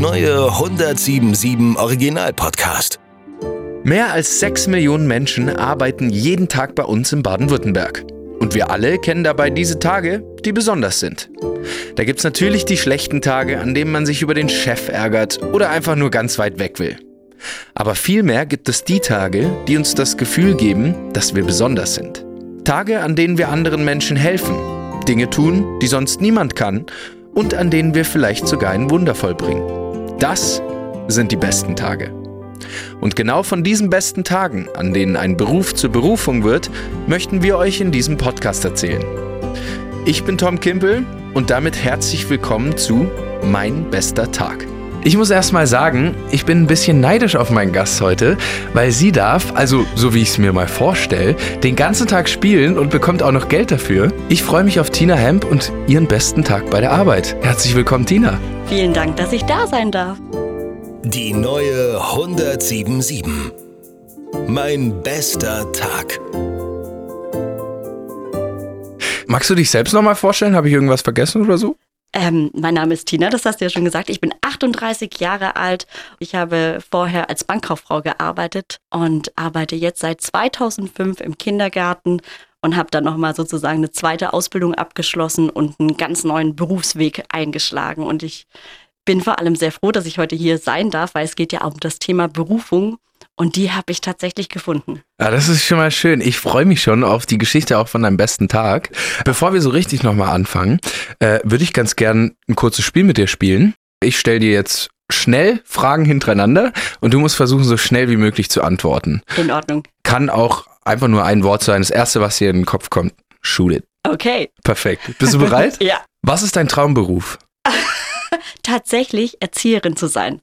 neue 1077 Original Podcast. Mehr als 6 Millionen Menschen arbeiten jeden Tag bei uns in Baden-Württemberg. Und wir alle kennen dabei diese Tage, die besonders sind. Da gibt es natürlich die schlechten Tage, an denen man sich über den Chef ärgert oder einfach nur ganz weit weg will. Aber vielmehr gibt es die Tage, die uns das Gefühl geben, dass wir besonders sind. Tage, an denen wir anderen Menschen helfen, Dinge tun, die sonst niemand kann und an denen wir vielleicht sogar ein Wunder vollbringen. Das sind die besten Tage. Und genau von diesen besten Tagen, an denen ein Beruf zur Berufung wird, möchten wir euch in diesem Podcast erzählen. Ich bin Tom Kimpel und damit herzlich willkommen zu Mein bester Tag. Ich muss erst mal sagen, ich bin ein bisschen neidisch auf meinen Gast heute, weil sie darf, also so wie ich es mir mal vorstelle, den ganzen Tag spielen und bekommt auch noch Geld dafür. Ich freue mich auf Tina Hemp und ihren besten Tag bei der Arbeit. Herzlich willkommen, Tina. Vielen Dank, dass ich da sein darf. Die neue 1077. Mein bester Tag. Magst du dich selbst noch mal vorstellen? Habe ich irgendwas vergessen oder so? Ähm, mein Name ist Tina, das hast du ja schon gesagt. Ich bin 38 Jahre alt. Ich habe vorher als Bankkauffrau gearbeitet und arbeite jetzt seit 2005 im Kindergarten und habe dann nochmal sozusagen eine zweite Ausbildung abgeschlossen und einen ganz neuen Berufsweg eingeschlagen. Und ich bin vor allem sehr froh, dass ich heute hier sein darf, weil es geht ja auch um das Thema Berufung und die habe ich tatsächlich gefunden. Ja, das ist schon mal schön. Ich freue mich schon auf die Geschichte auch von deinem besten Tag. Bevor wir so richtig nochmal anfangen, äh, würde ich ganz gern ein kurzes Spiel mit dir spielen. Ich stelle dir jetzt schnell Fragen hintereinander und du musst versuchen, so schnell wie möglich zu antworten. In Ordnung. Kann auch einfach nur ein Wort sein. Das erste, was dir in den Kopf kommt, shoot it. Okay. Perfekt. Bist du bereit? ja. Was ist dein Traumberuf? Tatsächlich Erzieherin zu sein.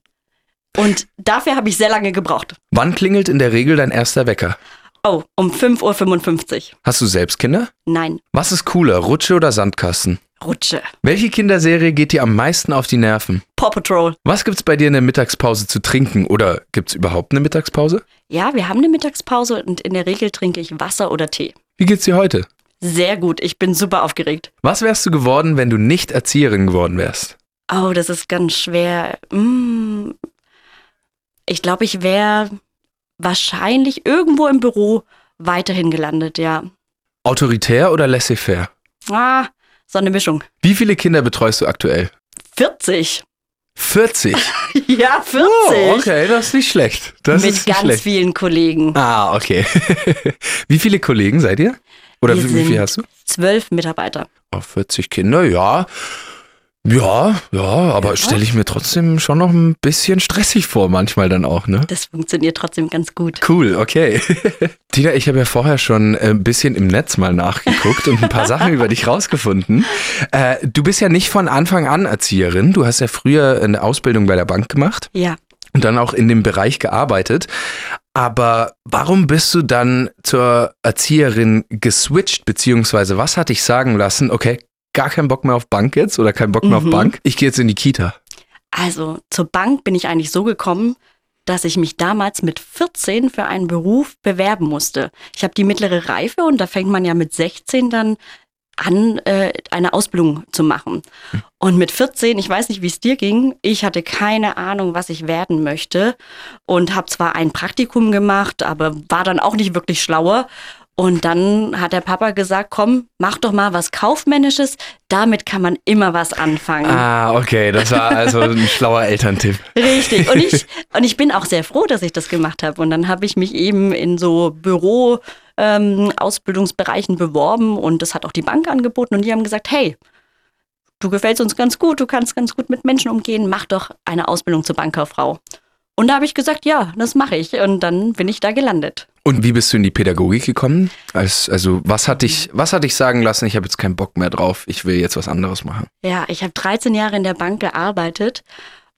Und dafür habe ich sehr lange gebraucht. Wann klingelt in der Regel dein erster Wecker? Oh, um 5.55 Uhr. Hast du selbst Kinder? Nein, Was ist cooler, Rutsche oder Sandkasten? Rutsche. Welche Kinderserie geht dir am meisten auf die Nerven? Paw Patrol. Was gibt's bei dir in der Mittagspause zu trinken oder gibt's überhaupt eine Mittagspause? Ja, wir haben eine Mittagspause und in der Regel trinke ich Wasser oder Tee. Wie geht's dir heute? Sehr gut, ich bin super aufgeregt. Was wärst du geworden, wenn du nicht Erzieherin geworden wärst? Oh, das ist ganz schwer. Mm. Ich glaube, ich wäre wahrscheinlich irgendwo im Büro weiterhin gelandet, ja. Autoritär oder laissez-faire? Ah, so eine Mischung. Wie viele Kinder betreust du aktuell? 40. 40. Ja, 40. Oh, okay, das ist nicht schlecht. Das Mit ist nicht ganz schlecht. vielen Kollegen. Ah, okay. wie viele Kollegen seid ihr? Oder Wir wie, wie viel hast du? Zwölf Mitarbeiter. Oh, 40 Kinder, ja. Ja, ja, aber stelle ich mir trotzdem schon noch ein bisschen stressig vor, manchmal dann auch, ne? Das funktioniert trotzdem ganz gut. Cool, okay. Tina, ich habe ja vorher schon äh, ein bisschen im Netz mal nachgeguckt und ein paar Sachen über dich rausgefunden. Äh, du bist ja nicht von Anfang an Erzieherin. Du hast ja früher eine Ausbildung bei der Bank gemacht Ja. und dann auch in dem Bereich gearbeitet. Aber warum bist du dann zur Erzieherin geswitcht, beziehungsweise was hat dich sagen lassen, okay, gar keinen Bock mehr auf Bank jetzt oder keinen Bock mehr auf Mhm. Bank, ich gehe jetzt in die Kita. Also zur Bank bin ich eigentlich so gekommen, dass ich mich damals mit 14 für einen Beruf bewerben musste. Ich habe die mittlere Reife und da fängt man ja mit 16 dann an, äh, eine Ausbildung zu machen. Und mit 14, ich weiß nicht, wie es dir ging, ich hatte keine Ahnung, was ich werden möchte und habe zwar ein Praktikum gemacht, aber war dann auch nicht wirklich schlauer. Und dann hat der Papa gesagt, komm, mach doch mal was Kaufmännisches, damit kann man immer was anfangen. Ah, okay, das war also ein schlauer Elterntipp. Richtig. Und ich, und ich bin auch sehr froh, dass ich das gemacht habe. Und dann habe ich mich eben in so Büro, ähm, Ausbildungsbereichen beworben und das hat auch die Bank angeboten und die haben gesagt, hey, du gefällst uns ganz gut, du kannst ganz gut mit Menschen umgehen, mach doch eine Ausbildung zur Bankkauffrau. Und da habe ich gesagt, ja, das mache ich. Und dann bin ich da gelandet. Und wie bist du in die Pädagogik gekommen? Als, also was hat dich, was hat dich sagen lassen, ich habe jetzt keinen Bock mehr drauf, ich will jetzt was anderes machen? Ja, ich habe 13 Jahre in der Bank gearbeitet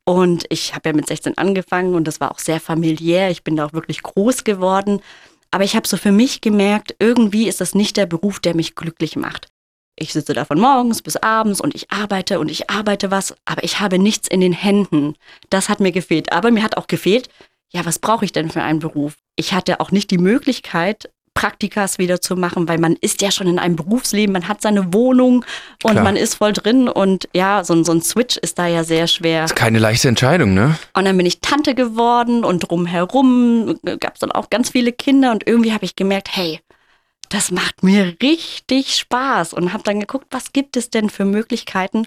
und ich habe ja mit 16 angefangen und das war auch sehr familiär. Ich bin da auch wirklich groß geworden. Aber ich habe so für mich gemerkt, irgendwie ist das nicht der Beruf, der mich glücklich macht. Ich sitze da von morgens bis abends und ich arbeite und ich arbeite was, aber ich habe nichts in den Händen. Das hat mir gefehlt. Aber mir hat auch gefehlt, ja, was brauche ich denn für einen Beruf? Ich hatte auch nicht die Möglichkeit, Praktikas wieder zu machen, weil man ist ja schon in einem Berufsleben, man hat seine Wohnung und Klar. man ist voll drin und ja, so, ein- so ein Switch ist da ja sehr schwer. Ist keine leichte Entscheidung, ne? Und dann bin ich Tante geworden und drumherum gab es dann auch ganz viele Kinder und irgendwie habe ich gemerkt, hey, das macht mir richtig Spaß und habe dann geguckt, was gibt es denn für Möglichkeiten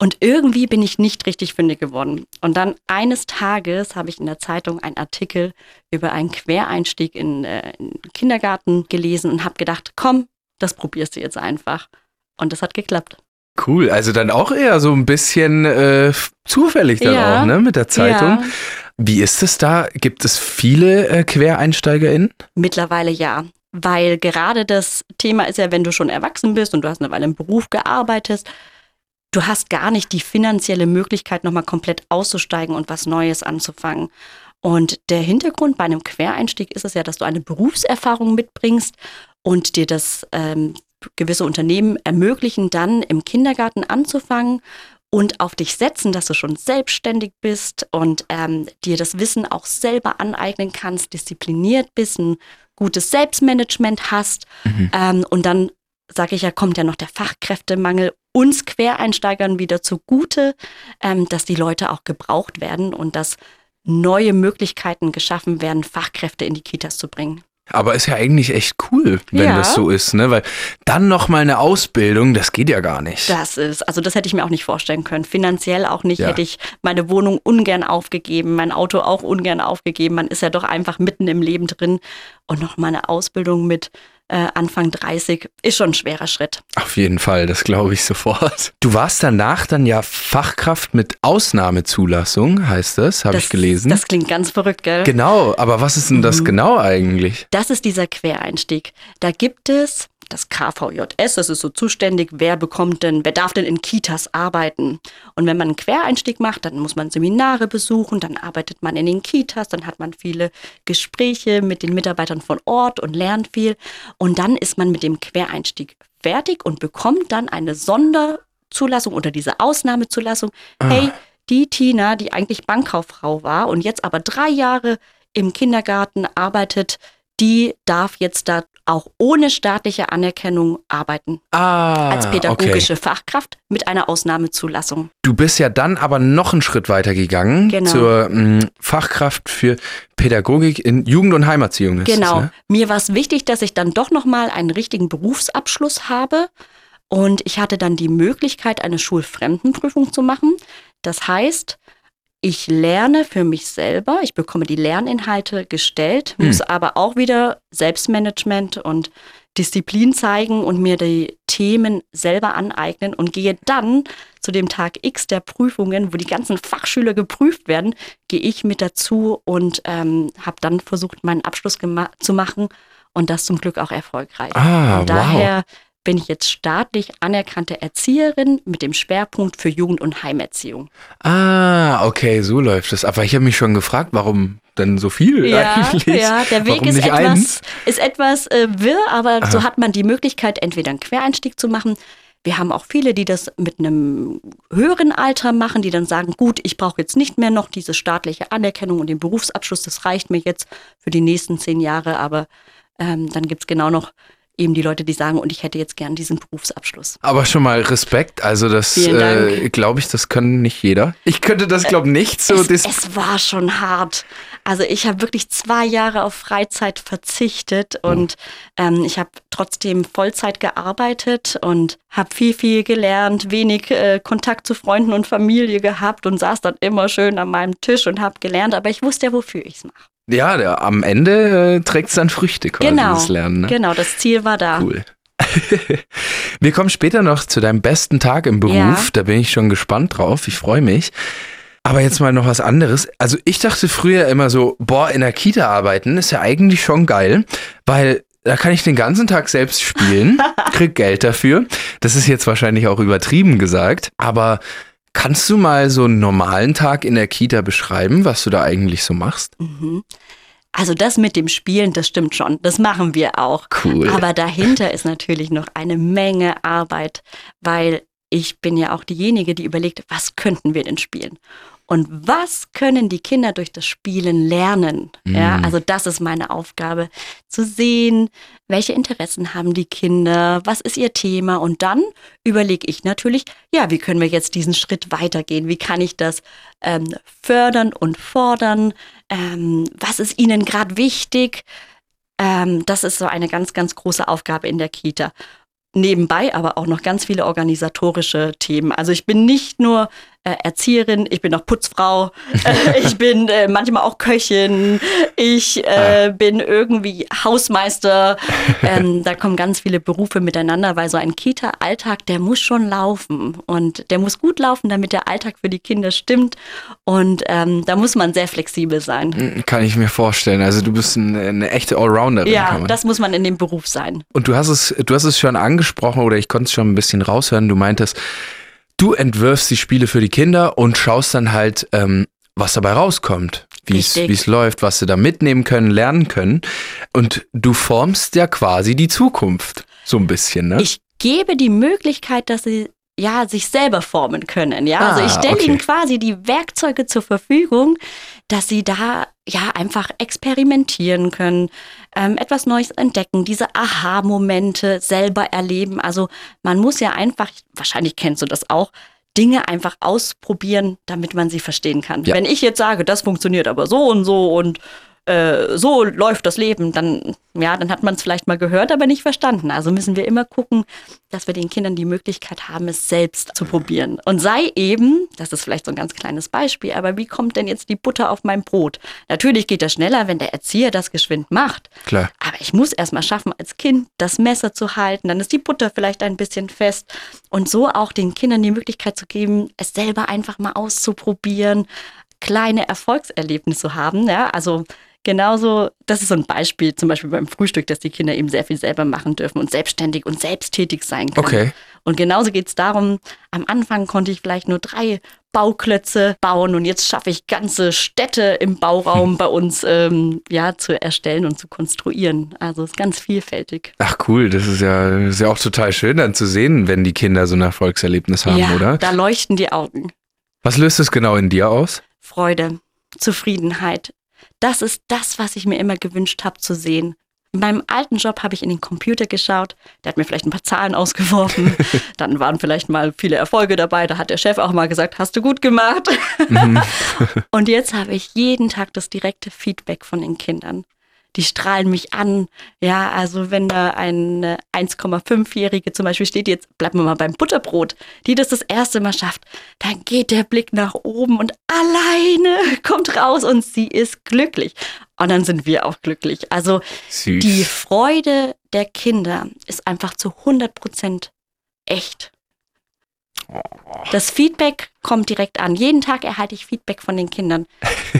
und irgendwie bin ich nicht richtig fündig geworden. Und dann eines Tages habe ich in der Zeitung einen Artikel über einen Quereinstieg in, äh, in den Kindergarten gelesen und habe gedacht, komm, das probierst du jetzt einfach. Und das hat geklappt. Cool. Also dann auch eher so ein bisschen äh, zufällig dann Ja. auch, ne? Mit der Zeitung. Ja. Wie ist es da? Gibt es viele äh, QuereinsteigerInnen? Mittlerweile ja. Weil gerade das Thema ist ja, wenn du schon erwachsen bist und du hast eine Weile im Beruf gearbeitet, du hast gar nicht die finanzielle Möglichkeit, nochmal komplett auszusteigen und was Neues anzufangen. Und der Hintergrund bei einem Quereinstieg ist es ja, dass du eine Berufserfahrung mitbringst und dir das ähm, gewisse Unternehmen ermöglichen, dann im Kindergarten anzufangen und auf dich setzen, dass du schon selbstständig bist und ähm, dir das Wissen auch selber aneignen kannst, diszipliniert bist, ein gutes Selbstmanagement hast. Ähm, und dann, sage ich ja, kommt ja noch der Fachkräftemangel uns Quereinsteigern wieder zugute, ähm, dass die Leute auch gebraucht werden und dass neue Möglichkeiten geschaffen werden, Fachkräfte in die Kitas zu bringen. Aber ist ja eigentlich echt cool, wenn Ja. das so ist, ne? Weil dann noch mal eine Ausbildung, das geht ja gar nicht. Das ist, also das hätte ich mir auch nicht vorstellen können. Finanziell auch nicht. Ja. Hätte ich meine Wohnung ungern aufgegeben, mein Auto auch ungern aufgegeben. Man ist ja doch einfach mitten im Leben drin. Und noch mal eine Ausbildung mit äh, Anfang 30 ist schon ein schwerer Schritt. Auf jeden Fall, das glaube ich sofort. Du warst danach dann ja Fachkraft mit Ausnahmezulassung, heißt das, habe ich gelesen. Das klingt ganz verrückt, gell? genau, aber was ist denn das Mhm. genau eigentlich? Das ist dieser Quereinstieg. Da gibt es das KVJS, das ist so zuständig, wer bekommt denn, wer darf denn in Kitas arbeiten? Und wenn man einen Quereinstieg macht, dann muss man Seminare besuchen, dann arbeitet man in den Kitas, dann hat man viele Gespräche mit den Mitarbeitern von Ort und lernt viel. Und dann ist man mit dem Quereinstieg fertig und bekommt dann eine Sonderzulassung oder diese Ausnahmezulassung. Hey, die Tina, die eigentlich Bankkauffrau war und jetzt aber drei Jahre im Kindergarten arbeitet, die darf jetzt da auch ohne staatliche Anerkennung arbeiten. Ah, Als pädagogische okay. Fachkraft mit einer Ausnahmezulassung. Du bist ja dann aber noch einen Schritt weiter gegangen Genau. zur mh, Fachkraft für Pädagogik in Jugend- und Heimerziehung. Genau. Das, ne? Mir war es wichtig, dass ich dann doch nochmal einen richtigen Berufsabschluss habe. Und ich hatte dann die Möglichkeit, eine Schulfremdenprüfung zu machen. Das heißt, ich lerne für mich selber, ich bekomme die Lerninhalte gestellt, Hm. muss aber auch wieder Selbstmanagement und Disziplin zeigen und mir die Themen selber aneignen und gehe dann zu dem Tag X der Prüfungen, wo die ganzen Fachschüler geprüft werden, gehe ich mit dazu und ähm, habe dann versucht, meinen Abschluss zu machen und das zum Glück auch erfolgreich. Ah, und wow. Bin ich jetzt staatlich anerkannte Erzieherin mit dem Schwerpunkt für Jugend- und Heimerziehung. Ah, okay, so läuft es. Aber ich habe mich schon gefragt, warum denn so viel eigentlich? ja, der Weg warum ist etwas, eins? ist etwas äh, wirr, aber Aha. so hat man die Möglichkeit, entweder einen Quereinstieg zu machen. Wir haben auch viele, die das mit einem höheren Alter machen, die dann sagen, gut, ich brauche jetzt nicht mehr noch diese staatliche Anerkennung und den Berufsabschluss, das reicht mir jetzt für die nächsten zehn Jahre, aber ähm, dann gibt es genau noch eben die Leute, die sagen, und ich hätte jetzt gern diesen Berufsabschluss. Aber schon mal Respekt. Also das äh, glaube ich, das kann nicht jeder. Ich könnte das glaube nicht so. es, es war schon hart. Also ich habe wirklich zwei Jahre auf Freizeit verzichtet und ähm, ich habe trotzdem Vollzeit gearbeitet und habe viel, viel gelernt, wenig äh, Kontakt zu Freunden und Familie gehabt und saß dann immer schön an meinem Tisch und habe gelernt, aber ich wusste ja, wofür ich es mache. Ja, der, am Ende äh, trägt es dann Früchte quasi, Genau, das Lernen. Ne? genau, das Ziel war da. Cool. Wir kommen später noch zu deinem besten Tag im Beruf. Ja. Da bin ich schon gespannt drauf. Ich freue mich. Aber jetzt mal noch was anderes. Also ich dachte früher immer so, boah, in der Kita arbeiten ist ja eigentlich schon geil, weil da kann ich den ganzen Tag selbst spielen, krieg Geld dafür. Das ist jetzt wahrscheinlich auch übertrieben gesagt, aber kannst du mal so einen normalen Tag in der Kita beschreiben, was du da eigentlich so machst? Mhm. Also das mit dem Spielen, das stimmt schon. Das machen wir auch. Cool. Aber dahinter ist natürlich noch eine Menge Arbeit, weil ich bin ja auch diejenige, die überlegt, was könnten wir denn spielen? Und was können die Kinder durch das Spielen lernen? Mhm. Ja, also das ist meine Aufgabe, zu sehen, welche Interessen haben die Kinder, was ist ihr Thema und dann überlege ich natürlich, ja, wie können wir jetzt diesen Schritt weitergehen? Wie kann ich das ähm, fördern und fordern? Ähm, was ist ihnen gerade wichtig? Ähm, das ist so eine ganz, ganz große Aufgabe in der Kita nebenbei aber auch noch ganz viele organisatorische Themen. Also ich bin nicht nur äh, Erzieherin, ich bin auch Putzfrau, äh, ich bin äh, manchmal auch Köchin, ich äh, ah. bin irgendwie Hausmeister. Ähm, da kommen ganz viele Berufe miteinander, weil so ein Kita-Alltag, der muss schon laufen und der muss gut laufen, damit der Alltag für die Kinder stimmt. Und ähm, da muss man sehr flexibel sein. Kann ich mir vorstellen. Also du bist eine, eine echte Allrounderin. Ja, das muss man in dem Beruf sein. Und du hast es, du hast es schon angesprochen oder ich konnte es schon ein bisschen raushören. Du meintest, du entwirfst die Spiele für die Kinder und schaust dann halt, ähm, was dabei rauskommt, wie es läuft, was sie da mitnehmen können, lernen können. Und du formst ja quasi die Zukunft, so ein bisschen, ne? Ich gebe die Möglichkeit, dass sie ja, sich selber formen können. Ja, ah, also ich stelle okay. ihnen quasi die Werkzeuge zur Verfügung, dass sie da ja einfach experimentieren können, ähm, etwas Neues entdecken, diese Aha-Momente selber erleben. Also man muss ja einfach, wahrscheinlich kennst du das auch, Dinge einfach ausprobieren, damit man sie verstehen kann. Ja. Wenn ich jetzt sage, das funktioniert aber so und so und äh, so läuft das Leben, dann, ja, dann hat man es vielleicht mal gehört, aber nicht verstanden. Also müssen wir immer gucken, dass wir den Kindern die Möglichkeit haben, es selbst zu probieren. Und sei eben, das ist vielleicht so ein ganz kleines Beispiel, aber wie kommt denn jetzt die Butter auf mein Brot? Natürlich geht das schneller, wenn der Erzieher das geschwind macht. Klar. Aber ich muss erst mal schaffen, als Kind das Messer zu halten, dann ist die Butter vielleicht ein bisschen fest und so auch den Kindern die Möglichkeit zu geben, es selber einfach mal auszuprobieren, kleine Erfolgserlebnisse zu haben. Ja, also genauso, das ist so ein Beispiel, zum Beispiel beim Frühstück, dass die Kinder eben sehr viel selber machen dürfen und selbstständig und selbsttätig sein können. Okay. Und genauso geht es darum, am Anfang konnte ich vielleicht nur drei Bauklötze bauen und jetzt schaffe ich ganze Städte im Bauraum bei uns ähm, ja, zu erstellen und zu konstruieren. Also es ist ganz vielfältig. Ach cool, das ist ja, ist ja auch total schön dann zu sehen, wenn die Kinder so ein Erfolgserlebnis haben, ja, oder? Da leuchten die Augen. Was löst es genau in dir aus? Freude, Zufriedenheit, das ist das, was ich mir immer gewünscht habe zu sehen. In meinem alten Job habe ich in den Computer geschaut, der hat mir vielleicht ein paar Zahlen ausgeworfen, dann waren vielleicht mal viele Erfolge dabei, da hat der Chef auch mal gesagt, hast du gut gemacht. Mhm. Und jetzt habe ich jeden Tag das direkte Feedback von den Kindern die strahlen mich an. Ja, also wenn da eine 1,5-Jährige zum Beispiel steht, jetzt bleiben wir mal beim Butterbrot, die das das erste Mal schafft, dann geht der Blick nach oben und alleine kommt raus und sie ist glücklich. Und dann sind wir auch glücklich. Also Süß. die Freude der Kinder ist einfach zu 100 Prozent echt. Das Feedback kommt direkt an. Jeden Tag erhalte ich Feedback von den Kindern,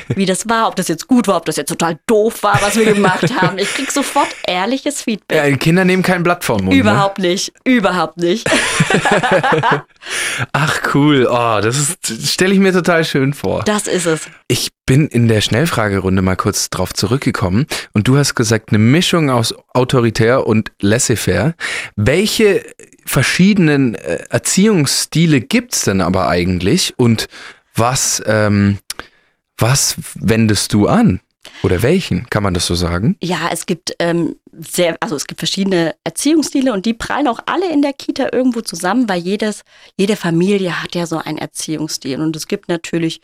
wie das war, ob das jetzt gut war, ob das jetzt total doof war, was wir gemacht haben. Ich kriege sofort ehrliches Feedback. Ja, die Kinder nehmen kein Blatt vom Mund. Ne? Überhaupt ne? nicht, überhaupt nicht. Ach cool, oh, das stelle ich mir total schön vor. Das ist es. Ich bin in der Schnellfragerunde mal kurz drauf zurückgekommen und du hast gesagt, eine Mischung aus autoritär und laissez-faire. Welche verschiedenen äh, Erziehungsstile gibt es denn aber eigentlich und was, ähm, was wendest du an? Oder welchen? Kann man das so sagen? Ja, es gibt ähm, sehr, also es gibt verschiedene Erziehungsstile und die prallen auch alle in der Kita irgendwo zusammen, weil jedes, jede Familie hat ja so einen Erziehungsstil. Und es gibt natürlich,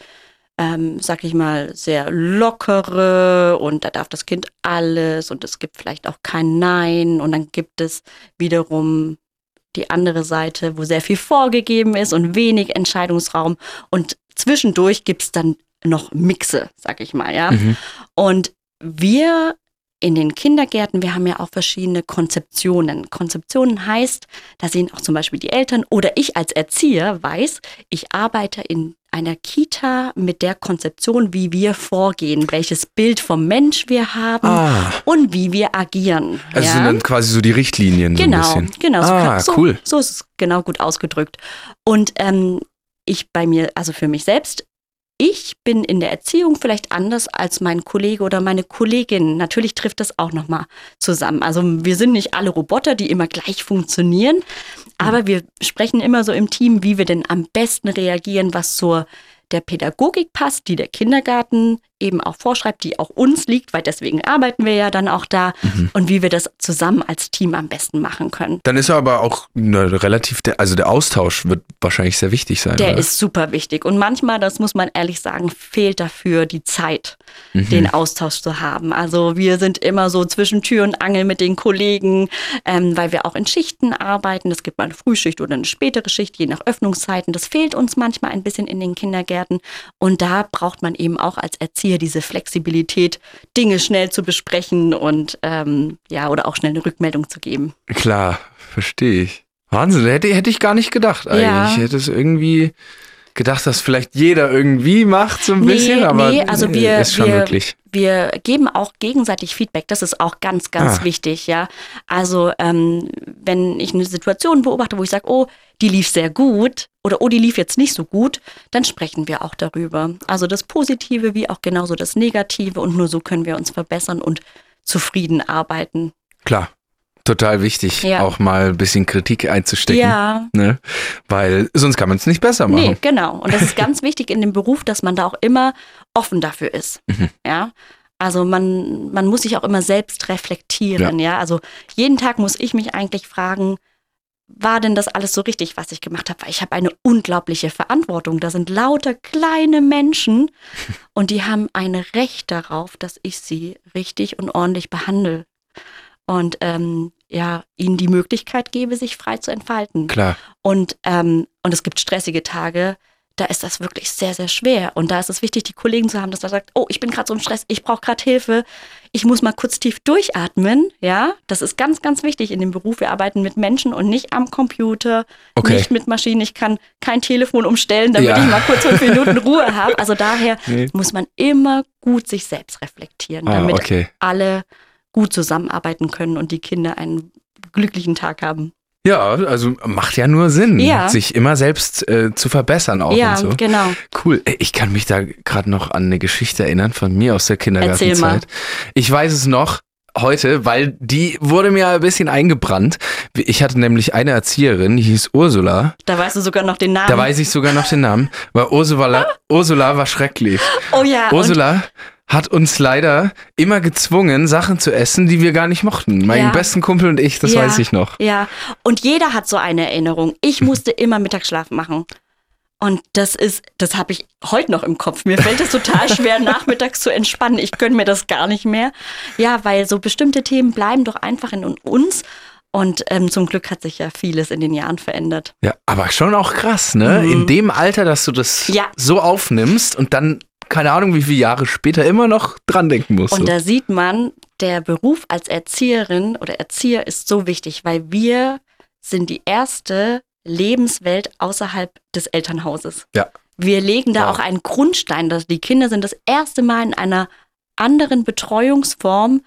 ähm, sag ich mal, sehr lockere und da darf das Kind alles und es gibt vielleicht auch kein Nein und dann gibt es wiederum die andere Seite, wo sehr viel vorgegeben ist und wenig Entscheidungsraum. Und zwischendurch gibt es dann noch Mixe, sag ich mal, ja. Mhm. Und wir in den Kindergärten, wir haben ja auch verschiedene Konzeptionen. Konzeptionen heißt, da sehen auch zum Beispiel die Eltern oder ich als Erzieher weiß, ich arbeite in einer Kita mit der Konzeption, wie wir vorgehen, welches Bild vom Mensch wir haben ah. und wie wir agieren. Also ja? sind dann quasi so die Richtlinien. Genau, so ein bisschen. genau. Ah, so, cool. So ist es genau gut ausgedrückt. Und ähm, ich bei mir, also für mich selbst, ich bin in der Erziehung vielleicht anders als mein Kollege oder meine Kollegin. Natürlich trifft das auch nochmal zusammen. Also wir sind nicht alle Roboter, die immer gleich funktionieren, aber wir sprechen immer so im Team, wie wir denn am besten reagieren, was zur der Pädagogik passt, die der Kindergarten eben auch vorschreibt, die auch uns liegt, weil deswegen arbeiten wir ja dann auch da mhm. und wie wir das zusammen als Team am besten machen können. Dann ist aber auch relativ, also der Austausch wird wahrscheinlich sehr wichtig sein. Der oder? ist super wichtig und manchmal, das muss man ehrlich sagen, fehlt dafür die Zeit, mhm. den Austausch zu haben. Also wir sind immer so zwischen Tür und Angel mit den Kollegen, ähm, weil wir auch in Schichten arbeiten. Es gibt mal eine Frühschicht oder eine spätere Schicht, je nach Öffnungszeiten. Das fehlt uns manchmal ein bisschen in den Kindergärten und da braucht man eben auch als Erzieher hier diese Flexibilität, Dinge schnell zu besprechen und ähm, ja, oder auch schnell eine Rückmeldung zu geben. Klar, verstehe ich. Wahnsinn, hätte, hätte ich gar nicht gedacht eigentlich. Ja. Ich hätte es irgendwie gedacht, dass vielleicht jeder irgendwie macht, so ein nee, bisschen, aber nee, also wir, ist schon wir, wirklich. Wir geben auch gegenseitig Feedback, das ist auch ganz, ganz ah. wichtig, ja. Also ähm, wenn ich eine Situation beobachte, wo ich sage, oh, die lief sehr gut oder oh, die lief jetzt nicht so gut, dann sprechen wir auch darüber. Also das Positive wie auch genauso das Negative und nur so können wir uns verbessern und zufrieden arbeiten. Klar total wichtig, ja. auch mal ein bisschen Kritik einzustecken. Ja. Ne? Weil sonst kann man es nicht besser machen. Nee, genau. Und das ist ganz wichtig in dem Beruf, dass man da auch immer offen dafür ist. Mhm. Ja. Also man, man muss sich auch immer selbst reflektieren, ja. ja. Also jeden Tag muss ich mich eigentlich fragen, war denn das alles so richtig, was ich gemacht habe? Weil ich habe eine unglaubliche Verantwortung. Da sind lauter kleine Menschen und die haben ein Recht darauf, dass ich sie richtig und ordentlich behandle und ähm, ja, ihnen die Möglichkeit gebe, sich frei zu entfalten. Klar. Und, ähm, und es gibt stressige Tage, da ist das wirklich sehr, sehr schwer. Und da ist es wichtig, die Kollegen zu haben, dass er sagt, oh, ich bin gerade so im Stress, ich brauche gerade Hilfe, ich muss mal kurz tief durchatmen. Ja, das ist ganz, ganz wichtig in dem Beruf. Wir arbeiten mit Menschen und nicht am Computer, okay. nicht mit Maschinen. Ich kann kein Telefon umstellen, damit ja. ich mal kurz fünf Minuten Ruhe habe. Also daher nee. muss man immer gut sich selbst reflektieren, ah, damit okay. alle gut zusammenarbeiten können und die Kinder einen glücklichen Tag haben. Ja, also macht ja nur Sinn, ja. sich immer selbst äh, zu verbessern auch ja, und so. genau. Cool. Ich kann mich da gerade noch an eine Geschichte erinnern von mir aus der Kindergartenzeit. Ich weiß es noch heute, weil die wurde mir ein bisschen eingebrannt. Ich hatte nämlich eine Erzieherin, die hieß Ursula. Da weißt du sogar noch den Namen. Da weiß ich sogar noch den Namen, weil Ursula, Ursula war schrecklich. Oh ja. Ursula hat uns leider immer gezwungen, Sachen zu essen, die wir gar nicht mochten. Mein ja. besten Kumpel und ich, das ja. weiß ich noch. Ja, und jeder hat so eine Erinnerung. Ich musste immer Mittagsschlaf machen. Und das ist, das habe ich heute noch im Kopf. Mir fällt es total schwer, nachmittags zu entspannen. Ich gönne mir das gar nicht mehr. Ja, weil so bestimmte Themen bleiben doch einfach in uns. Und ähm, zum Glück hat sich ja vieles in den Jahren verändert. Ja, aber schon auch krass, ne? Mhm. In dem Alter, dass du das ja. so aufnimmst und dann keine Ahnung, wie viele Jahre später immer noch dran denken muss. Und da sieht man, der Beruf als Erzieherin oder Erzieher ist so wichtig, weil wir sind die erste Lebenswelt außerhalb des Elternhauses. Ja. Wir legen da wow. auch einen Grundstein. Dass die Kinder sind das erste Mal in einer anderen Betreuungsform,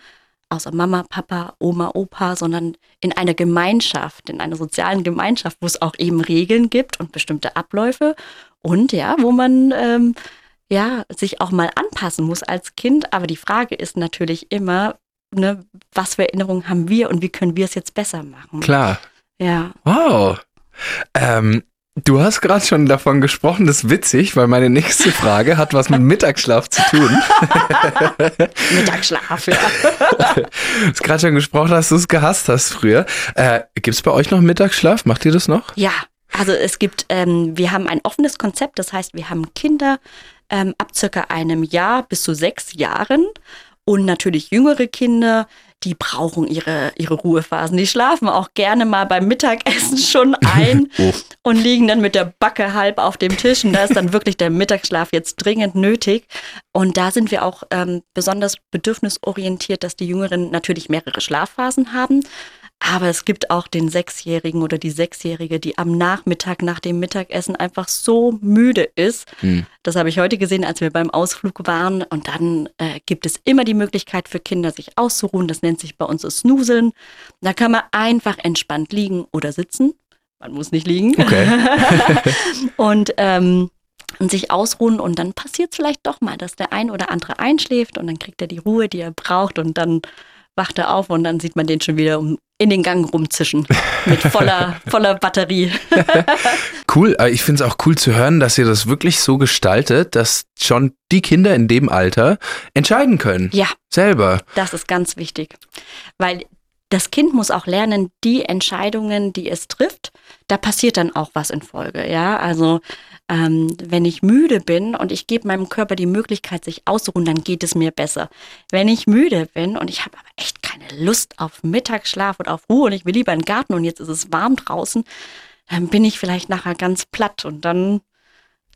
außer Mama, Papa, Oma, Opa, sondern in einer Gemeinschaft, in einer sozialen Gemeinschaft, wo es auch eben Regeln gibt und bestimmte Abläufe und ja, wo man ähm, ja, sich auch mal anpassen muss als Kind. Aber die Frage ist natürlich immer, ne, was für Erinnerungen haben wir und wie können wir es jetzt besser machen? Klar. Ja. Wow. Ähm, du hast gerade schon davon gesprochen, das ist witzig, weil meine nächste Frage hat was mit Mittagsschlaf zu tun. Mittagsschlaf, ja. du hast gerade schon gesprochen, dass du es gehasst hast früher. Äh, Gibt es bei euch noch Mittagsschlaf? Macht ihr das noch? Ja, also es gibt, ähm, wir haben ein offenes Konzept, das heißt, wir haben Kinder ähm, ab circa einem Jahr bis zu sechs Jahren und natürlich jüngere Kinder, die brauchen ihre, ihre Ruhephasen. Die schlafen auch gerne mal beim Mittagessen schon ein und liegen dann mit der Backe halb auf dem Tisch. Und da ist dann wirklich der Mittagsschlaf jetzt dringend nötig. Und da sind wir auch ähm, besonders bedürfnisorientiert, dass die Jüngeren natürlich mehrere Schlafphasen haben. Aber es gibt auch den Sechsjährigen oder die Sechsjährige, die am Nachmittag nach dem Mittagessen einfach so müde ist. Mhm. Das habe ich heute gesehen, als wir beim Ausflug waren. Und dann äh, gibt es immer die Möglichkeit für Kinder, sich auszuruhen. Das nennt sich bei uns das Snuseln. Da kann man einfach entspannt liegen oder sitzen. Man muss nicht liegen. Okay. und ähm, und sich ausruhen und dann passiert es vielleicht doch mal, dass der ein oder andere einschläft und dann kriegt er die Ruhe, die er braucht und dann wacht er auf und dann sieht man den schon wieder um, in den Gang rumzischen mit voller, voller Batterie. cool, ich finde es auch cool zu hören, dass ihr das wirklich so gestaltet, dass schon die Kinder in dem Alter entscheiden können. Ja. Selber. Das ist ganz wichtig, weil das Kind muss auch lernen, die Entscheidungen, die es trifft, da passiert dann auch was in Folge. Ja, also ähm, wenn ich müde bin und ich gebe meinem Körper die Möglichkeit, sich auszuruhen, dann geht es mir besser. Wenn ich müde bin und ich habe aber echt keine Lust auf Mittagsschlaf und auf Ruhe und ich will lieber in den Garten und jetzt ist es warm draußen, dann bin ich vielleicht nachher ganz platt und dann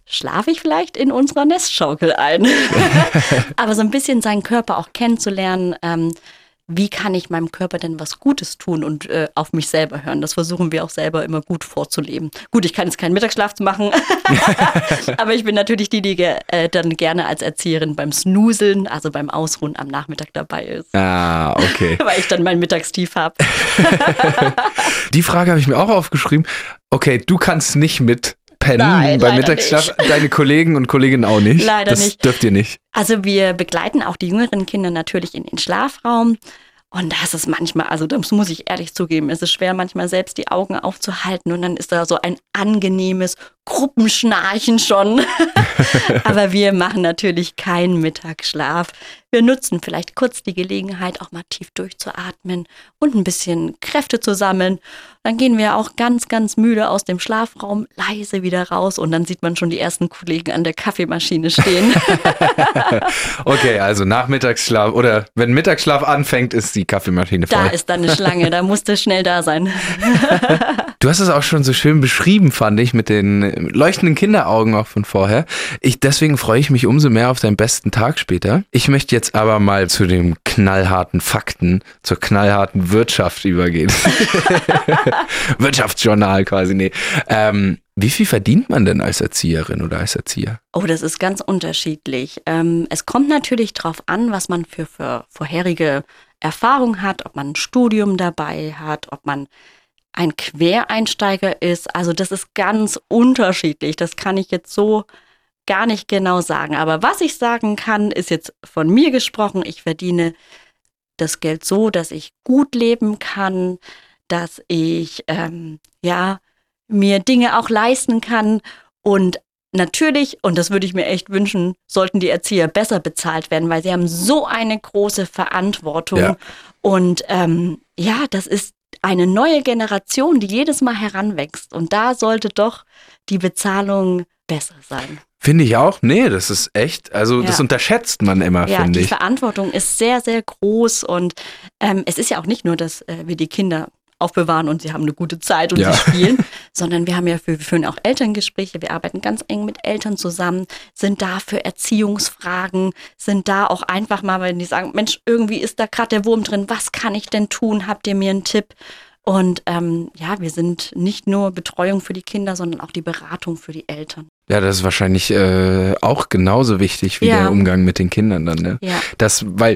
schlafe ich vielleicht in unserer Nestschaukel ein. aber so ein bisschen seinen Körper auch kennenzulernen, ähm, wie kann ich meinem Körper denn was Gutes tun und äh, auf mich selber hören. Das versuchen wir auch selber immer gut vorzuleben. Gut, ich kann jetzt keinen Mittagsschlaf machen, aber ich bin natürlich die, die äh, dann gerne als Erzieherin beim Snooseln, also beim Ausruhen am Nachmittag dabei ist. Ah, okay. Weil ich dann mein Mittagstief habe. die Frage habe ich mir auch aufgeschrieben. Okay, du kannst nicht mit pennen Nein, beim Mittagsschlaf. nicht. Deine Kollegen und Kolleginnen auch nicht. Leider das nicht. dürft ihr nicht. Also wir begleiten auch die jüngeren Kinder natürlich in den Schlafraum. Und das ist manchmal, also das muss ich ehrlich zugeben, es ist schwer manchmal selbst die Augen aufzuhalten und dann ist da so ein angenehmes Gruppenschnarchen schon. Aber wir machen natürlich keinen Mittagsschlaf. Wir nutzen vielleicht kurz die Gelegenheit, auch mal tief durchzuatmen und ein bisschen Kräfte zu sammeln. Dann gehen wir auch ganz, ganz müde aus dem Schlafraum leise wieder raus und dann sieht man schon die ersten Kollegen an der Kaffeemaschine stehen. Okay, also Nachmittagsschlaf oder wenn Mittagsschlaf anfängt, ist die Kaffeemaschine voll. da ist dann eine Schlange, da musste schnell da sein. Du hast es auch schon so schön beschrieben, fand ich, mit den leuchtenden Kinderaugen auch von vorher. Ich, deswegen freue ich mich umso mehr auf deinen besten Tag später. Ich möchte jetzt aber mal zu den knallharten Fakten, zur knallharten Wirtschaft übergehen. Wirtschaftsjournal quasi, nee. Ähm, wie viel verdient man denn als Erzieherin oder als Erzieher? Oh, das ist ganz unterschiedlich. Ähm, es kommt natürlich darauf an, was man für, für vorherige Erfahrung hat, ob man ein Studium dabei hat, ob man ein Quereinsteiger ist. Also das ist ganz unterschiedlich. Das kann ich jetzt so gar nicht genau sagen. Aber was ich sagen kann, ist jetzt von mir gesprochen. Ich verdiene das Geld so, dass ich gut leben kann, dass ich ähm, ja mir Dinge auch leisten kann und Natürlich, und das würde ich mir echt wünschen, sollten die Erzieher besser bezahlt werden, weil sie haben so eine große Verantwortung. Ja. Und ähm, ja, das ist eine neue Generation, die jedes Mal heranwächst. Und da sollte doch die Bezahlung besser sein. Finde ich auch. Nee, das ist echt, also das Ja. unterschätzt man immer, Ja, finde die ich. Verantwortung ist sehr, sehr groß. Und ähm, es ist ja auch nicht nur, dass äh, wir die Kinder aufbewahren und sie haben eine gute Zeit und Ja. sie spielen, sondern wir haben ja für, wir führen auch Elterngespräche, wir arbeiten ganz eng mit Eltern zusammen, sind da für Erziehungsfragen, sind da auch einfach mal, wenn die sagen, Mensch, irgendwie ist da gerade der Wurm drin, was kann ich denn tun? Habt ihr mir einen Tipp? Und ähm, ja, wir sind nicht nur Betreuung für die Kinder, sondern auch die Beratung für die Eltern. Ja, das ist wahrscheinlich äh, auch genauso wichtig wie Ja. der Umgang mit den Kindern dann, ne? Ja. Das, weil,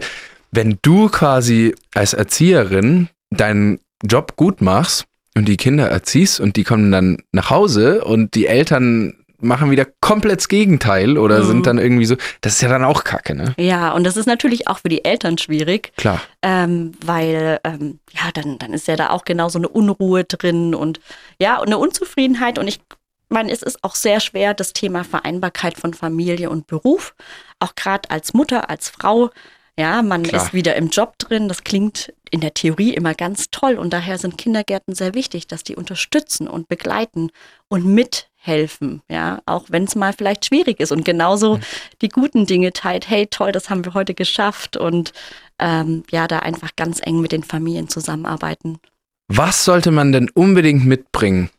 wenn du quasi als Erzieherin deinen Job gut machst und die Kinder erziehst und die kommen dann nach Hause und die Eltern machen wieder komplett das Gegenteil oder Mhm. sind dann irgendwie so, das ist ja dann auch Kacke, ne? Ja, und das ist natürlich auch für die Eltern schwierig. Klar. ähm, weil ähm, ja, dann, dann ist ja da auch genau so eine Unruhe drin und ja, und eine Unzufriedenheit. Und ich meine, es ist auch sehr schwer, das Thema Vereinbarkeit von Familie und Beruf, auch gerade als Mutter, als Frau. Ja, man Klar. ist wieder im Job drin. Das klingt in der Theorie immer ganz toll. Und daher sind Kindergärten sehr wichtig, dass die unterstützen und begleiten und mithelfen. Ja, auch wenn es mal vielleicht schwierig ist. Und genauso die guten Dinge teilt. Hey, toll, das haben wir heute geschafft. Und ähm, ja, da einfach ganz eng mit den Familien zusammenarbeiten. Was sollte man denn unbedingt mitbringen?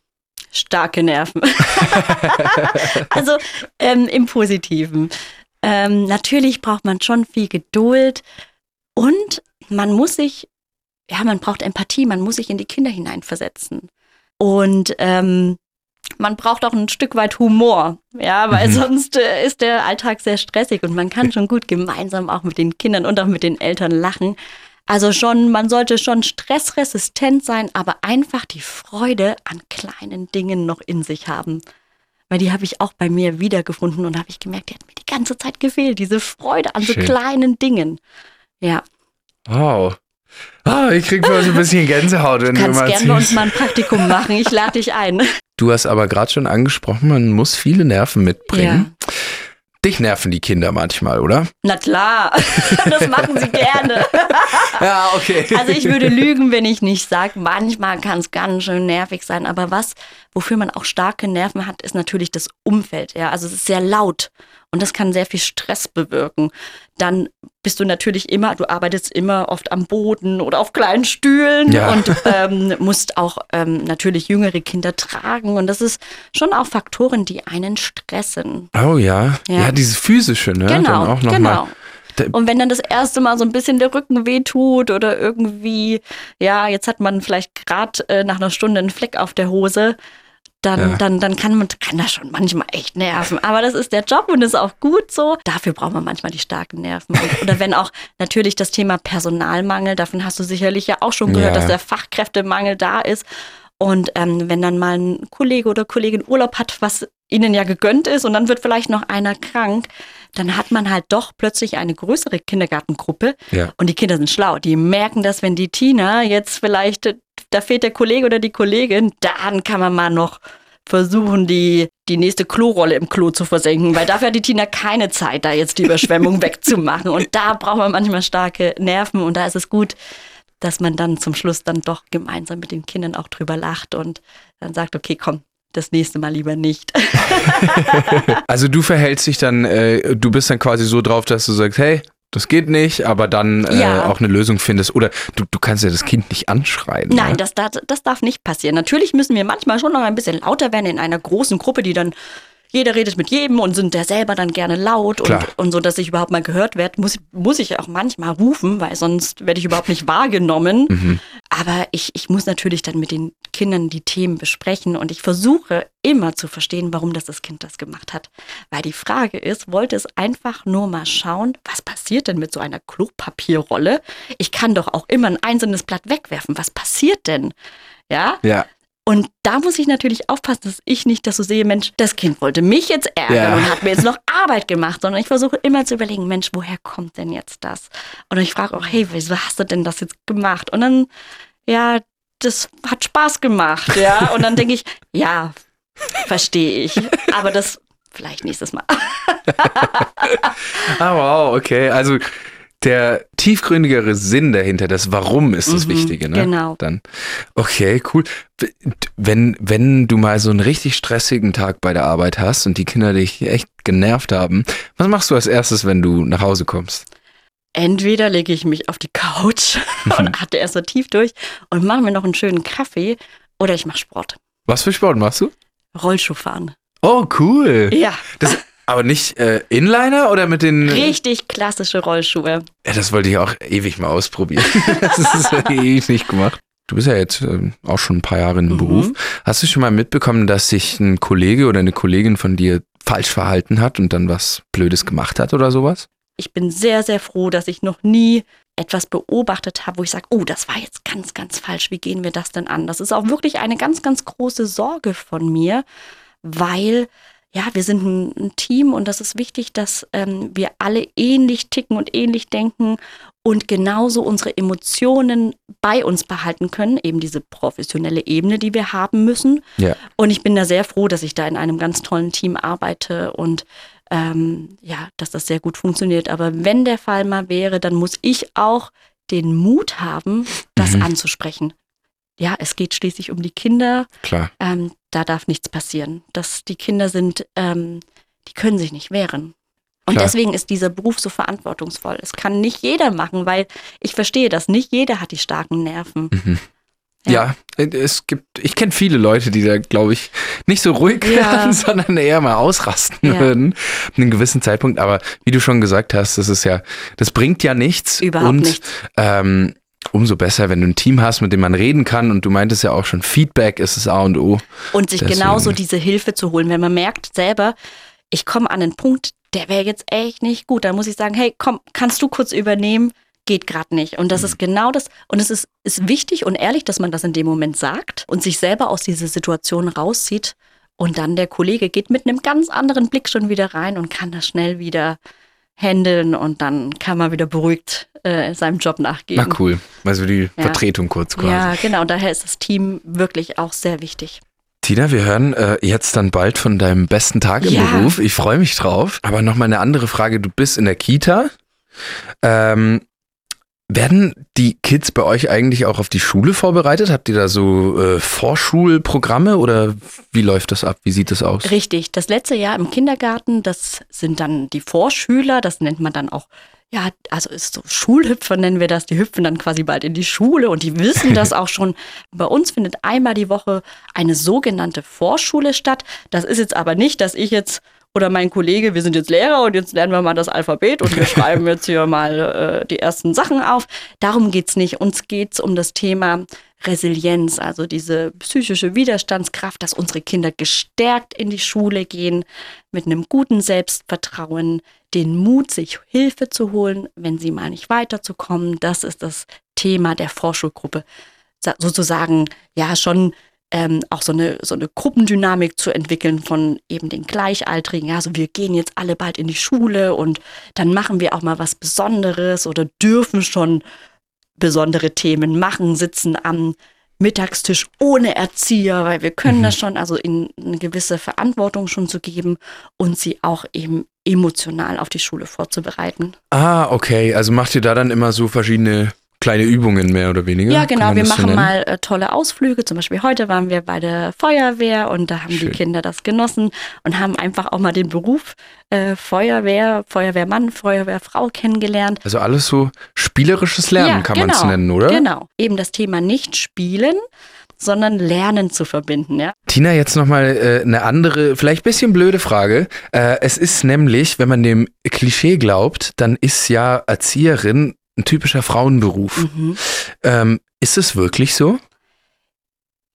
Starke Nerven. also ähm, im Positiven. Ähm, natürlich braucht man schon viel Geduld und man muss sich, ja, man braucht Empathie, man muss sich in die Kinder hineinversetzen. Und ähm, man braucht auch ein Stück weit Humor, ja, weil Mhm. sonst äh, ist der Alltag sehr stressig und man kann schon gut gemeinsam auch mit den Kindern und auch mit den Eltern lachen. Also schon, man sollte schon stressresistent sein, aber einfach die Freude an kleinen Dingen noch in sich haben. Weil die habe ich auch bei mir wiedergefunden und habe ich gemerkt, die hat mir die ganze Zeit gefehlt, diese Freude an Schön. so kleinen Dingen. Ja, Wow. Ah, ich krieg mal so ein bisschen Gänsehaut, wenn du kannst immer gerne bei uns mal ein Praktikum machen. Ich lade dich ein. Du hast aber gerade schon angesprochen, man muss viele Nerven mitbringen. Dich nerven die Kinder manchmal, oder? Na klar, das machen sie gerne. Ja, okay. Also ich würde lügen, wenn ich nicht sage, manchmal kann es ganz schön nervig sein. Aber was, wofür man auch starke Nerven hat, ist natürlich das Umfeld. Ja, also es ist sehr laut und das kann sehr viel Stress bewirken. Dann bist du natürlich immer, du arbeitest immer oft am Boden oder auf kleinen Stühlen Ja. und ähm, musst auch ähm, natürlich jüngere Kinder tragen. Und das ist schon auch Faktoren, die einen stressen. Oh ja. ja. Ja. dieses physische, ne? Genau, Dann auch noch genau. Mal. Und wenn dann das erste Mal so ein bisschen der Rücken wehtut oder irgendwie, ja, jetzt hat man vielleicht gerade äh, nach einer Stunde einen Fleck auf der Hose, dann, Ja. dann, dann kann man kann das schon manchmal echt nerven. Aber das ist der Job und ist auch gut so. Dafür braucht man manchmal die starken Nerven. Und, oder wenn auch natürlich das Thema Personalmangel, davon hast du sicherlich ja auch schon gehört, Ja. dass der Fachkräftemangel da ist. Und ähm, wenn dann mal ein Kollege oder Kollegin Urlaub hat, was ihnen ja gegönnt ist, und dann wird vielleicht noch einer krank, dann hat man halt doch plötzlich eine größere Kindergartengruppe. Ja. Und die Kinder sind schlau. Die merken, dass wenn die Tina jetzt vielleicht, da fehlt der Kollege oder die Kollegin, dann kann man mal noch versuchen, die, die nächste Klorolle im Klo zu versenken, weil dafür hat die Tina keine Zeit, da jetzt die Überschwemmung wegzumachen. Und da braucht man manchmal starke Nerven und da ist es gut, dass man dann zum Schluss dann doch gemeinsam mit den Kindern auch drüber lacht und dann sagt, okay, komm, das nächste Mal lieber nicht. Also du verhältst dich dann, äh, du bist dann quasi so drauf, dass du sagst, hey, das geht nicht, aber dann äh, Ja. auch eine Lösung findest. Oder du, du kannst ja das Kind nicht anschreien. Nein, ne? das, darf- das darf nicht passieren. Natürlich müssen wir manchmal schon noch ein bisschen lauter werden in einer großen Gruppe, die dann jeder redet mit jedem und sind der selber dann gerne laut und, und so, dass ich überhaupt mal gehört werde, muss, muss ich auch manchmal rufen, weil sonst werde ich überhaupt nicht wahrgenommen. Mhm. Aber ich, ich muss natürlich dann mit den Kindern die Themen besprechen und ich versuche immer zu verstehen, warum das das Kind das gemacht hat. Weil die Frage ist, wollte es einfach nur mal schauen, was passiert denn mit so einer Klopapierrolle? Ich kann doch auch immer ein einzelnes Blatt wegwerfen. Was passiert denn? Ja, Ja. Und da muss ich natürlich aufpassen, dass ich nicht das so sehe, Mensch, das Kind wollte mich jetzt ärgern Ja. und hat mir jetzt noch Arbeit gemacht, sondern ich versuche immer zu überlegen, Mensch, woher kommt denn jetzt das? Und ich frage auch, hey, wieso hast du denn das jetzt gemacht? Und dann, ja, das hat Spaß gemacht, ja. Und dann denke ich, ja, verstehe ich. Aber das vielleicht nächstes Mal. Ah, wow, okay. Also der tiefgründigere Sinn dahinter, das Warum ist das Mhm, Wichtige, ne? genau. Dann, okay, cool. Wenn, wenn du mal so einen richtig stressigen Tag bei der Arbeit hast und die Kinder dich echt genervt haben, was machst du als erstes, wenn du nach Hause kommst? Entweder lege ich mich auf die Couch und hatte erst so tief durch und mache mir noch einen schönen Kaffee oder ich mache Sport. Was für Sport machst du? Rollschuh fahren. Oh, cool. Ja, Das, aber nicht äh, Inliner oder mit den. richtig klassische Rollschuhe. Ja, das wollte ich auch ewig mal ausprobieren. das ist ewig nicht gemacht. Du bist ja jetzt ähm, auch schon ein paar Jahre im Mhm. Beruf. Hast du schon mal mitbekommen, dass sich ein Kollege oder eine Kollegin von dir falsch verhalten hat und dann was Blödes gemacht hat oder sowas? Ich bin sehr, sehr froh, dass ich noch nie etwas beobachtet habe, wo ich sage, oh, das war jetzt ganz, ganz falsch. Wie gehen wir das denn an? Das ist auch wirklich eine ganz, ganz große Sorge von mir, weil ja, wir sind ein, ein Team und das ist wichtig, dass ähm, wir alle ähnlich ticken und ähnlich denken und genauso unsere Emotionen bei uns behalten können, eben diese professionelle Ebene, die wir haben müssen. Ja. Und ich bin da sehr froh, dass ich da in einem ganz tollen Team arbeite und ähm, ja, dass das sehr gut funktioniert. Aber wenn der Fall mal wäre, dann muss ich auch den Mut haben, das Mhm. anzusprechen. Ja, es geht schließlich um die Kinder. Klar. Ähm, da darf nichts passieren. Das, die Kinder sind, ähm, die können sich nicht wehren. Und Klar. deswegen ist dieser Beruf so verantwortungsvoll. Es kann nicht jeder machen, weil ich verstehe das. Nicht jeder hat die starken Nerven. Mhm. Ja, es gibt, ich kenne viele Leute, die da, glaube ich, nicht so ruhig Ja. werden, sondern eher mal ausrasten Ja. würden. An einem gewissen Zeitpunkt. Aber wie du schon gesagt hast, das ist ja, das bringt ja nichts. Überhaupt und, nichts. Ähm, umso besser, wenn du ein Team hast, mit dem man reden kann. Und du meintest ja auch schon, Feedback ist das A und O. Und sich Deswegen. genauso diese Hilfe zu holen. Wenn man merkt selber, ich komme an einen Punkt, der wäre jetzt echt nicht gut, dann muss ich sagen, hey, komm, kannst du kurz übernehmen? Geht gerade nicht. Und das ist genau das. Und es ist, ist wichtig und ehrlich, dass man das in dem Moment sagt und sich selber aus dieser Situation rauszieht Und dann der Kollege geht mit einem ganz anderen Blick schon wieder rein und kann das schnell wieder handeln und dann kann man wieder beruhigt äh, seinem Job nachgehen. Na cool. Also die Ja. Vertretung kurz quasi. Ja, genau. Daher ist das Team wirklich auch sehr wichtig. Tina, wir hören äh, jetzt dann bald von deinem besten Tag im Ja. Beruf. Ich freue mich drauf. Aber nochmal eine andere Frage. Du bist in der Kita. Ähm, werden die Kids bei euch eigentlich auch auf die Schule vorbereitet? Habt ihr da so äh, Vorschulprogramme oder wie läuft das ab? Wie sieht das aus? Richtig. Das letzte Jahr im Kindergarten, das sind dann die Vorschüler, das nennt man dann auch, ja, also ist so Schulhüpfer nennen wir das. Die hüpfen dann quasi bald in die Schule und die wissen das auch schon. Bei uns findet einmal die Woche eine sogenannte Vorschule statt. Das ist jetzt aber nicht, dass ich jetzt oder mein Kollege, wir sind jetzt Lehrer und jetzt lernen wir mal das Alphabet und wir schreiben jetzt hier mal äh, die ersten Sachen auf. Darum geht's nicht. Uns geht's um das Thema Resilienz, also diese psychische Widerstandskraft, dass unsere Kinder gestärkt in die Schule gehen, mit einem guten Selbstvertrauen, den Mut, sich Hilfe zu holen, wenn sie mal nicht weiterzukommen. Das ist das Thema der Vorschulgruppe. Sa- Sozusagen, ja, schon ähm, auch so eine, so eine Gruppendynamik zu entwickeln von eben den Gleichaltrigen. Ja, also wir gehen jetzt alle bald in die Schule und dann machen wir auch mal was Besonderes oder dürfen schon besondere Themen machen, sitzen am Mittagstisch ohne Erzieher, weil wir können das schon, also ihnen eine gewisse Verantwortung schon zu geben und sie auch eben emotional auf die Schule vorzubereiten. Ah, okay. Also macht ihr da dann immer so verschiedene kleine Übungen mehr oder weniger? Ja, genau. Wir so machen nennen? mal äh, tolle Ausflüge. Zum Beispiel heute waren wir bei der Feuerwehr und da haben Schön. die Kinder das genossen und haben einfach auch mal den Beruf äh, Feuerwehr, Feuerwehrmann, Feuerwehrfrau kennengelernt. Also alles so spielerisches Lernen Ja, kann man es genau, nennen, oder? Genau. Eben das Thema nicht spielen, sondern lernen zu verbinden. Ja? Tina, jetzt nochmal äh, eine andere, vielleicht bisschen blöde Frage. Äh, es ist nämlich, wenn man dem Klischee glaubt, dann ist ja Erzieherin ein typischer Frauenberuf. Mhm. Ähm, ist es wirklich so?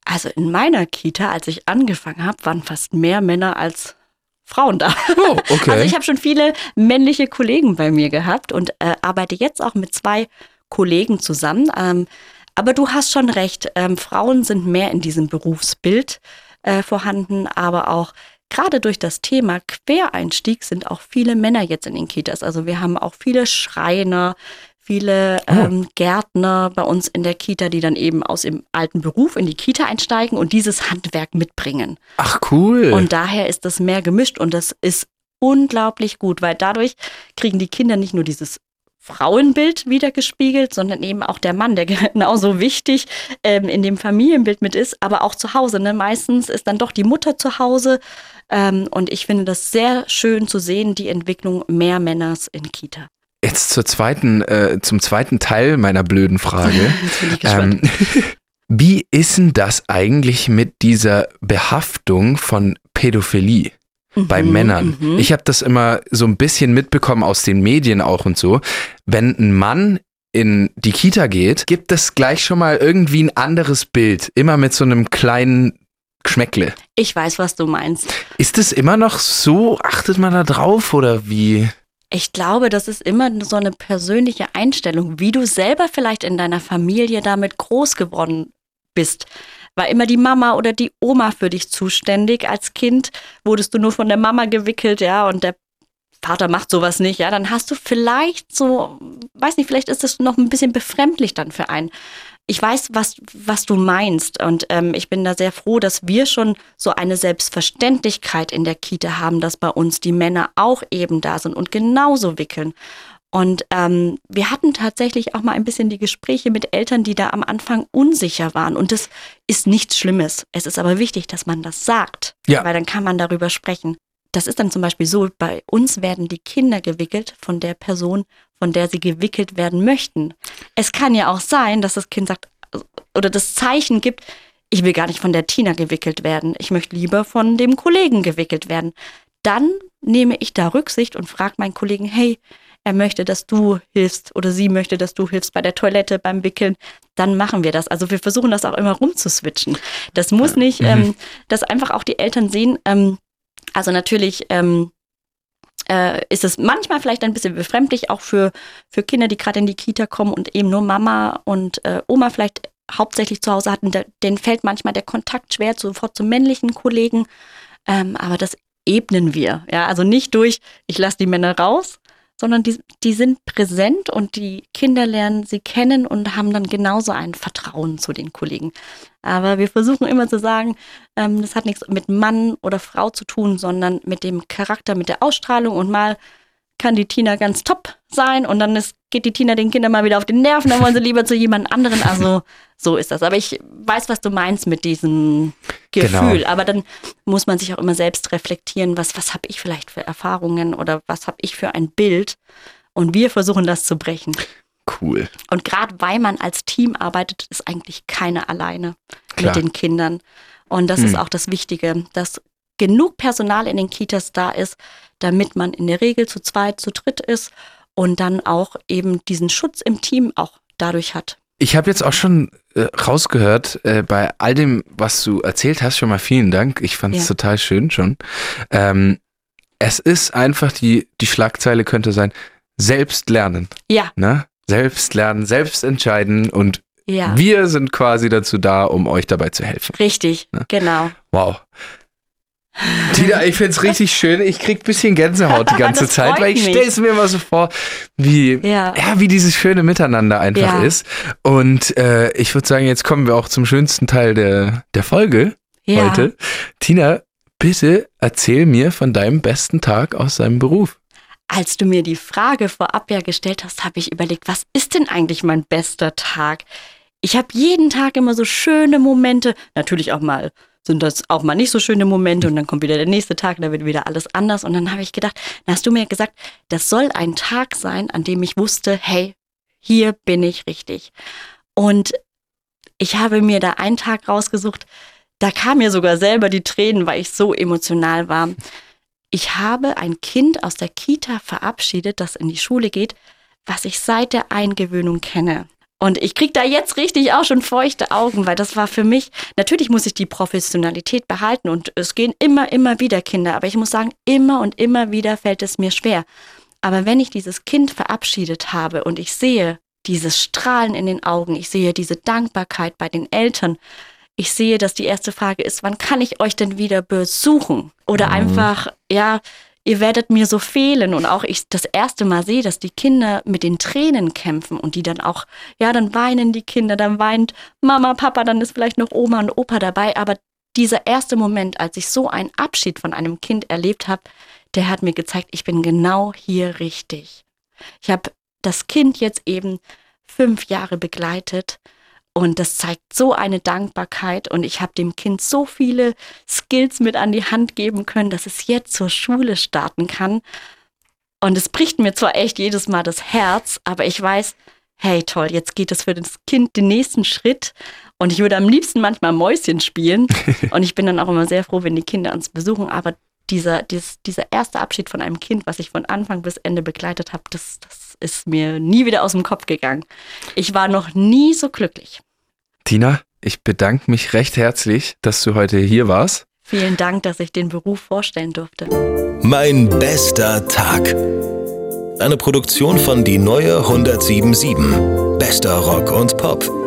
Also in meiner Kita, als ich angefangen habe, waren fast mehr Männer als Frauen da. Oh, okay. Also ich habe schon viele männliche Kollegen bei mir gehabt und äh, arbeite jetzt auch mit zwei Kollegen zusammen. Ähm, aber du hast schon recht, ähm, Frauen sind mehr in diesem Berufsbild äh, vorhanden, aber auch gerade durch das Thema Quereinstieg sind auch viele Männer jetzt in den Kitas. Also wir haben auch viele Schreiner, viele Oh. ähm, Gärtner bei uns in der Kita, die dann eben aus dem alten Beruf in die Kita einsteigen und dieses Handwerk mitbringen. Ach cool. Und daher ist das mehr gemischt und das ist unglaublich gut, weil dadurch kriegen die Kinder nicht nur dieses Frauenbild wiedergespiegelt, sondern eben auch der Mann, der genauso wichtig ähm, in dem Familienbild mit ist, aber auch zu Hause. Ne? Meistens ist dann doch die Mutter zu Hause. Ähm, und ich finde das sehr schön zu sehen, die Entwicklung mehr Männers in Kita. Jetzt zur zweiten, äh, zum zweiten Teil meiner blöden Frage. Ähm, wie ist denn das eigentlich mit dieser Behaftung von Pädophilie? bei Mhm, Männern. mhm. Ich habe das immer so ein bisschen mitbekommen aus den Medien auch und so. Wenn ein Mann in die Kita geht, gibt es gleich schon mal irgendwie ein anderes Bild. Immer mit so einem kleinen Geschmäckle. ich weiß, was du meinst. Ist es immer noch so? Achtet man da drauf oder wie? Ich glaube, das ist immer so eine persönliche Einstellung, wie du selber vielleicht in deiner Familie damit groß geworden bist. War immer die Mama oder die Oma für dich zuständig als Kind? Wurdest du nur von der Mama gewickelt, ja, und der Vater macht sowas nicht, ja, dann hast du vielleicht so, weiß nicht, vielleicht ist das noch ein bisschen befremdlich dann für einen. Ich weiß, was, was du meinst und ähm, ich bin da sehr froh, dass wir schon so eine Selbstverständlichkeit in der Kita haben, dass bei uns die Männer auch eben da sind und genauso wickeln. Und ähm, wir hatten tatsächlich auch mal ein bisschen die Gespräche mit Eltern, die da am Anfang unsicher waren. Und das ist nichts Schlimmes. Es ist aber wichtig, dass man das sagt, Ja. weil dann kann man darüber sprechen. Das ist dann zum Beispiel so, bei uns werden die Kinder gewickelt von der Person, von der sie gewickelt werden möchten. Es kann ja auch sein, dass das Kind sagt oder das Zeichen gibt, ich will gar nicht von der Tina gewickelt werden, ich möchte lieber von dem Kollegen gewickelt werden. Dann nehme ich da Rücksicht und frage meinen Kollegen, hey, er möchte, dass du hilfst oder sie möchte, dass du hilfst bei der Toilette, beim Wickeln, dann machen wir das. Also wir versuchen das auch immer rumzuswitchen. Das muss nicht, Mhm. ähm, dass einfach auch die Eltern sehen, ähm, also natürlich ähm, äh, ist es manchmal vielleicht ein bisschen befremdlich, auch für, für Kinder, die gerade in die Kita kommen und eben nur Mama und äh, Oma vielleicht hauptsächlich zu Hause hatten, denen fällt manchmal der Kontakt schwer, sofort zu männlichen Kollegen. Ähm, aber das ebnen wir. Ja, also nicht durch, ich lasse die Männer raus, sondern die, die sind präsent und die Kinder lernen sie kennen und haben dann genauso ein Vertrauen zu den Kollegen. Aber wir versuchen immer zu sagen, ähm, das hat nichts mit Mann oder Frau zu tun, sondern mit dem Charakter, mit der Ausstrahlung und mal kann die Tina ganz top sein und dann ist, geht die Tina den Kindern mal wieder auf den Nerven, dann wollen sie lieber zu jemand anderen. Also so ist das. Aber ich weiß, was du meinst mit diesem Gefühl. Genau. Aber dann muss man sich auch immer selbst reflektieren, was, was habe ich vielleicht für Erfahrungen oder was habe ich für ein Bild. Und wir versuchen das zu brechen. Cool. Und gerade weil man als Team arbeitet, ist eigentlich keiner alleine Klar. mit den Kindern. Und das hm. ist auch das Wichtige, dass genug Personal in den Kitas da ist, damit man in der Regel zu zweit, zu dritt ist und dann auch eben diesen Schutz im Team auch dadurch hat. Ich habe jetzt auch schon äh, rausgehört, äh, bei all dem, was du erzählt hast, schon mal vielen Dank. Ich fand es ja. total schön schon. Ähm, es ist einfach, die, die Schlagzeile könnte sein, selbst lernen. Ja. Ne? Selbst lernen, selbst entscheiden und ja. wir sind quasi dazu da, um euch dabei zu helfen. Richtig, ne? genau. Wow. Tina, ich find's richtig schön. Ich krieg ein bisschen Gänsehaut die ganze Zeit, weil ich stelle es mir immer so vor, wie, ja. ja. wie dieses schöne Miteinander einfach ja. ist. Und äh, ich würde sagen, jetzt kommen wir auch zum schönsten Teil der, der Folge ja. heute. Tina, bitte erzähl mir von deinem besten Tag aus deinem Beruf. Als du mir die Frage vorab ja gestellt hast, habe ich überlegt, was ist denn eigentlich mein bester Tag? Ich habe jeden Tag immer so schöne Momente, natürlich auch mal sind das auch mal nicht so schöne Momente und dann kommt wieder der nächste Tag, da wird wieder alles anders. Und dann habe ich gedacht, dann hast du mir gesagt, das soll ein Tag sein, an dem ich wusste, hey, hier bin ich richtig. Und ich habe mir da einen Tag rausgesucht, da kam mir sogar selber die Tränen, weil ich so emotional war. Ich habe ein Kind aus der Kita verabschiedet, das in die Schule geht, was ich seit der Eingewöhnung kenne. Und ich kriege da jetzt richtig auch schon feuchte Augen, weil das war für mich, natürlich muss ich die Professionalität behalten und es gehen immer, immer wieder Kinder, aber ich muss sagen, immer und immer wieder fällt es mir schwer. Aber wenn ich dieses Kind verabschiedet habe und ich sehe dieses Strahlen in den Augen, ich sehe diese Dankbarkeit bei den Eltern, ich sehe, dass die erste Frage ist, wann kann ich euch denn wieder besuchen? Oder mhm. einfach, ja, ihr werdet mir so fehlen. Und auch ich das erste Mal sehe, dass die Kinder mit den Tränen kämpfen und die dann auch, ja, dann weinen die Kinder, dann weint Mama, Papa, dann ist vielleicht noch Oma und Opa dabei, aber dieser erste Moment, als ich so einen Abschied von einem Kind erlebt habe, der hat mir gezeigt, ich bin genau hier richtig. Ich habe das Kind jetzt eben fünf Jahre begleitet und das zeigt so eine Dankbarkeit und ich habe dem Kind so viele Skills mit an die Hand geben können, dass es jetzt zur Schule starten kann. Und es bricht mir zwar echt jedes Mal das Herz, aber ich weiß, hey toll, jetzt geht es für das Kind den nächsten Schritt. Und ich würde am liebsten manchmal Mäuschen spielen. und ich bin dann auch immer sehr froh, wenn die Kinder uns besuchen. Aber dieser, dieses, dieser erste Abschied von einem Kind, was ich von Anfang bis Ende begleitet habe, das, das ist mir nie wieder aus dem Kopf gegangen. Ich war noch nie so glücklich. Tina, ich bedanke mich recht herzlich, dass du heute hier warst. Vielen Dank, dass ich den Beruf vorstellen durfte. Mein bester Tag. Eine Produktion von Die Neue 1077. Bester Rock und Pop.